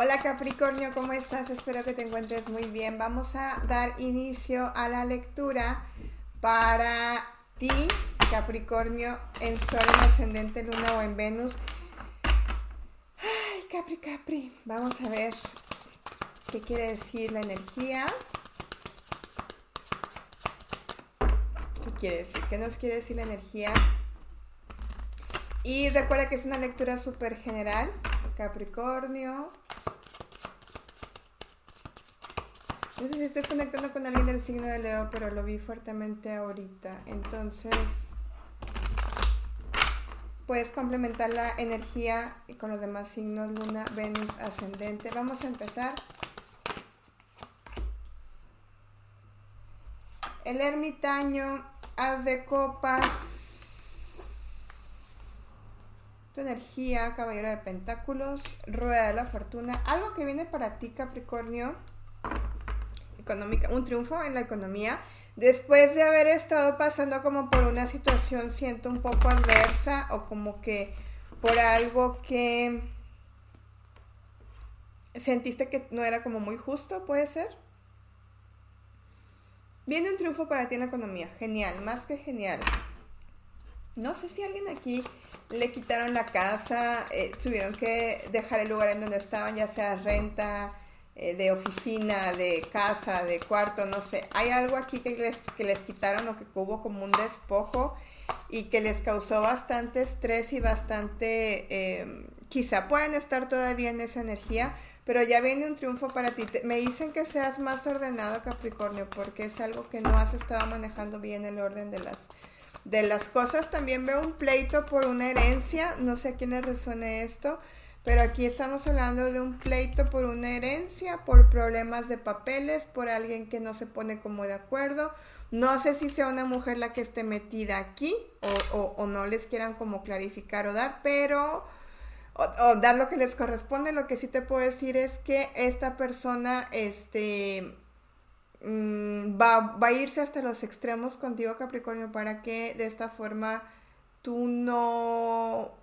Hola Capricornio, ¿cómo estás? Espero que te encuentres muy bien. Vamos a dar inicio a la lectura para ti, Capricornio, en Sol, en Ascendente, Luna o en Venus. Ay, Capri, Capri. Vamos a ver qué quiere decir la energía. ¿Qué quiere decir? ¿Qué nos quiere decir la energía? Y recuerda que es una lectura súper general. Capricornio. No sé si estás conectando con alguien del signo de Leo, pero lo vi fuertemente ahorita. Entonces, puedes complementar la energía con los demás signos, Luna, Venus, ascendente. Vamos a empezar. El ermitaño, haz de copas. Tu energía, caballero de pentáculos, rueda de la fortuna. Algo que viene para ti, Capricornio un triunfo en la economía, después de haber estado pasando como por una situación, siento un poco adversa o como que por algo que sentiste que no era como muy justo, puede ser. Viene un triunfo para ti en la economía, genial, más que genial. No sé si alguien aquí le quitaron la casa, eh, tuvieron que dejar el lugar en donde estaban, ya sea renta, eh, de oficina, de casa, de cuarto, no sé. Hay algo aquí que les, que les quitaron o que hubo como un despojo y que les causó bastante estrés y bastante... Em, quizá pueden estar todavía en esa energía, pero ya viene un triunfo para ti. me dicen que seas más ordenado, Capricornio, porque es algo que no has estado manejando bien el orden de las, de las cosas. También veo un pleito por una herencia, no sé a quién le resuene esto, pero aquí estamos hablando de un pleito por una herencia, por problemas de papeles, por alguien que no se pone como de acuerdo. No sé si sea una mujer la que esté metida aquí o, no les quieran como clarificar o dar, pero... O, dar lo que les corresponde. Lo que sí te puedo decir es que esta persona este, mm, va, va a irse hasta los extremos contigo, Capricornio, para que de esta forma tú no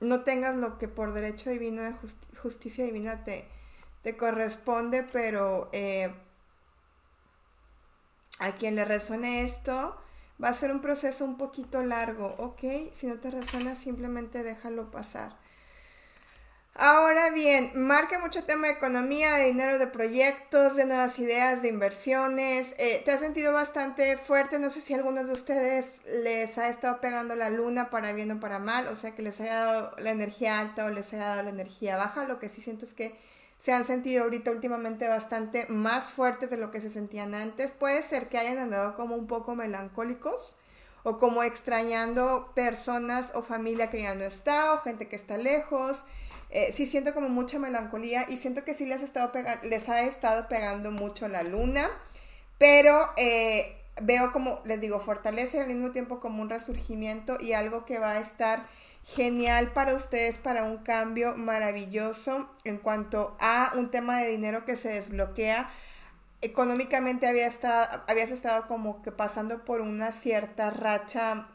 no tengas lo que por derecho divino de justicia divina te, corresponde, pero eh, a quien le resuene esto, va a ser un proceso un poquito largo, ¿ok? Si no te resuena, simplemente déjalo pasar. Ahora bien, marca mucho tema de economía, de dinero, de proyectos, de nuevas ideas, de inversiones. Eh, te has sentido bastante fuerte. No sé si a algunos de ustedes les ha estado pegando la luna para bien o para mal. O sea, que les haya dado la energía alta o les haya dado la energía baja. Lo que sí siento es que se han sentido ahorita últimamente bastante más fuertes de lo que se sentían antes. Puede ser que hayan andado como un poco melancólicos o como extrañando personas o familia que ya no está o gente que está lejos. Eh, sí siento como mucha melancolía y siento que sí les, ha estado les ha estado pegando mucho la luna, pero eh, veo como, les digo, fortalece al mismo tiempo como un resurgimiento y algo que va a estar genial para ustedes para un cambio maravilloso en cuanto a un tema de dinero que se desbloquea. Económicamente había estado, habías estado como que pasando por una cierta racha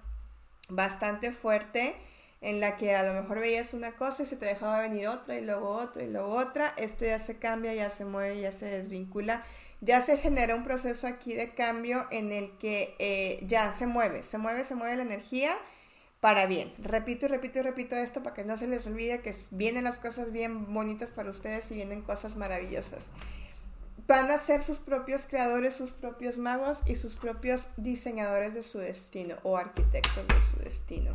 bastante fuerte en la que a lo mejor veías una cosa y se te dejaba venir otra y luego otra y luego otra, esto ya se cambia, ya se mueve, ya se desvincula, ya se genera un proceso aquí de cambio en el que eh, ya se mueve, se mueve, se mueve la energía para bien. Repito y repito y repito esto para que no se les olvide que vienen las cosas bien bonitas para ustedes y vienen cosas maravillosas. Van a ser sus propios creadores, sus propios magos y sus propios diseñadores de su destino o arquitectos de su destino.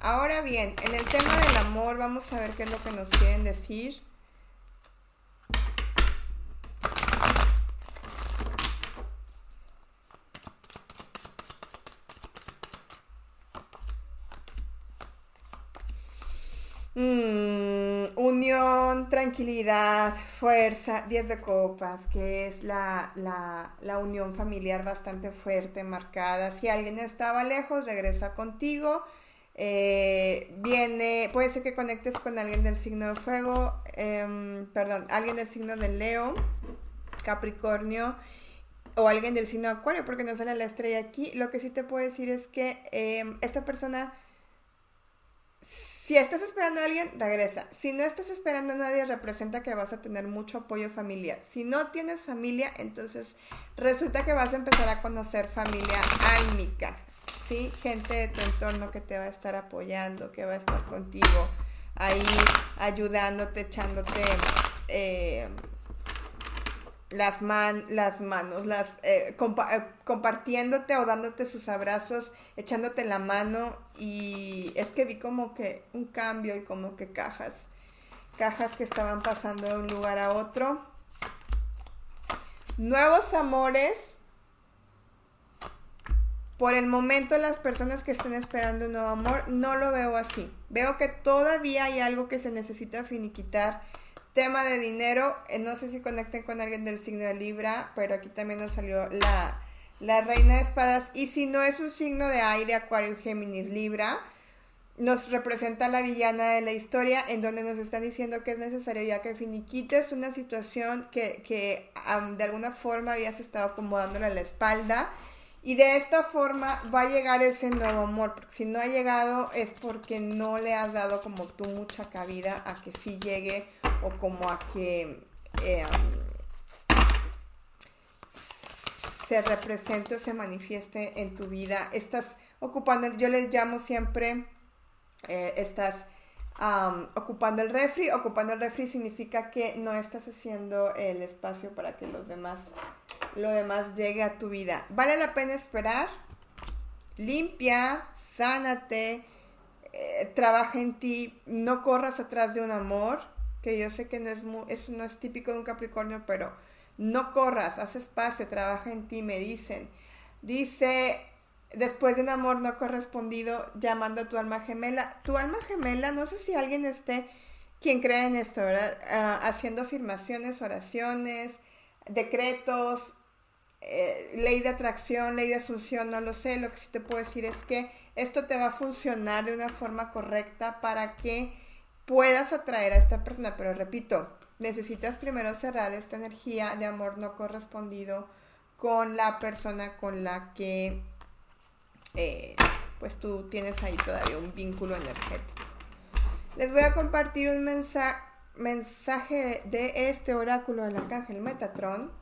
Ahora bien, en el tema del amor vamos a ver qué es lo que nos quieren decir. Tranquilidad, fuerza, 10 de copas, que es la, la, unión familiar bastante fuerte, marcada. Si alguien estaba lejos, regresa contigo. Eh, viene, puede ser que conectes con alguien del signo de fuego, em, perdón, alguien del signo de Leo, Capricornio o alguien del signo de Acuario, porque no sale la estrella aquí. Lo que sí te puedo decir es que em, esta persona Si estás esperando a alguien, regresa. Si no estás esperando a nadie, representa que vas a tener mucho apoyo familiar. Si no tienes familia, entonces resulta que vas a empezar a conocer familia álmica. ¿Sí? Gente de tu entorno que te va a estar apoyando, que va a estar contigo, ahí ayudándote, echándote eh, las, man, las manos, las, eh, eh, compartiéndote o dándote sus abrazos, echándote la mano y es que vi como que un cambio y como que cajas, cajas que estaban pasando de un lugar a otro. Nuevos amores. Por el momento las personas que estén esperando un nuevo amor no lo veo así. Veo que todavía hay algo que se necesita finiquitar Tema de dinero, eh, no sé si conecten con alguien del signo de Libra, pero aquí también nos salió la, la reina de espadas. Y si no es un signo de aire, Acuario, Géminis, Libra, nos representa la villana de la historia, en donde nos están diciendo que es necesario ya que finiquites una situación que, que de alguna forma habías estado acomodándole a la espalda y de esta forma va a llegar ese nuevo amor, porque si no ha llegado es porque no le has dado como tú mucha cabida a que sí llegue o como a que eh, se represente o se manifieste en tu vida. Estás ocupando, yo les llamo siempre, eh, ocupando el refri. Ocupando el refri significa que no estás haciendo el espacio para que los demás, lo demás llegue a tu vida. Vale la pena esperar. Limpia, sánate, eh, trabaja en ti, no corras atrás de un amor, que yo sé que no es, eso no es típico de un Capricornio, pero no corras, haz espacio, trabaja en ti, me dicen. Dice después de un amor no correspondido, llamando a tu alma gemela. Tu alma gemela, no sé si alguien esté, quien cree en esto, ¿verdad? Ah, haciendo afirmaciones, oraciones, decretos, eh, ley de atracción, ley de asunción, no lo sé. Lo que sí te puedo decir es que esto te va a funcionar de una forma correcta para que puedas atraer a esta persona. Pero repito, necesitas primero cerrar esta energía de amor no correspondido con la persona con la que eh, pues tú tienes ahí todavía un vínculo energético. Les voy a compartir un mensaje de este oráculo del arcángel Metatron.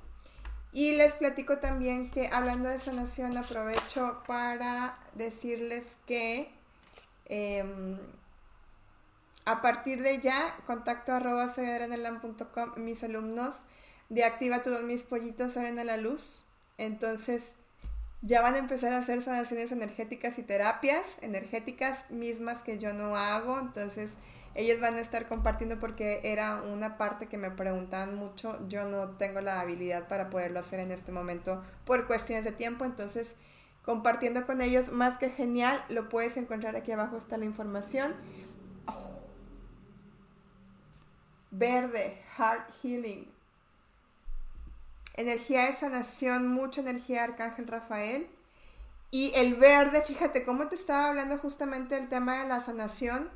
Y les platico también que hablando de sanación aprovecho para decirles que em, a partir de ya, contacto arroba mis alumnos de Activa todos mis pollitos salen a la luz. Entonces ya van a empezar a hacer sanaciones energéticas y terapias energéticas mismas que yo no hago. Entonces, ellos van a estar compartiendo porque era una parte que me preguntaban mucho. Yo no tengo la habilidad para poderlo hacer en este momento por cuestiones de tiempo. Entonces, compartiendo con ellos, más que genial, lo puedes encontrar aquí abajo está la información. Oh. Verde, Heart Healing energía de sanación, mucha energía Arcángel Rafael. Y el verde, fíjate cómo te estaba hablando justamente del tema de la sanación.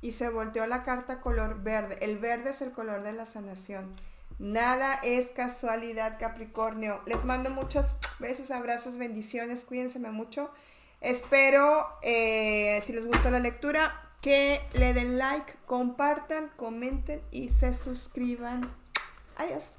Y se volteó la carta color verde. El verde es el color de la sanación. Nada es casualidad, Capricornio. Les mando muchos besos, abrazos, bendiciones. Cuídense mucho. Espero, eh, si les gustó la lectura, que le den like, compartan, comenten y se suscriban. Adiós.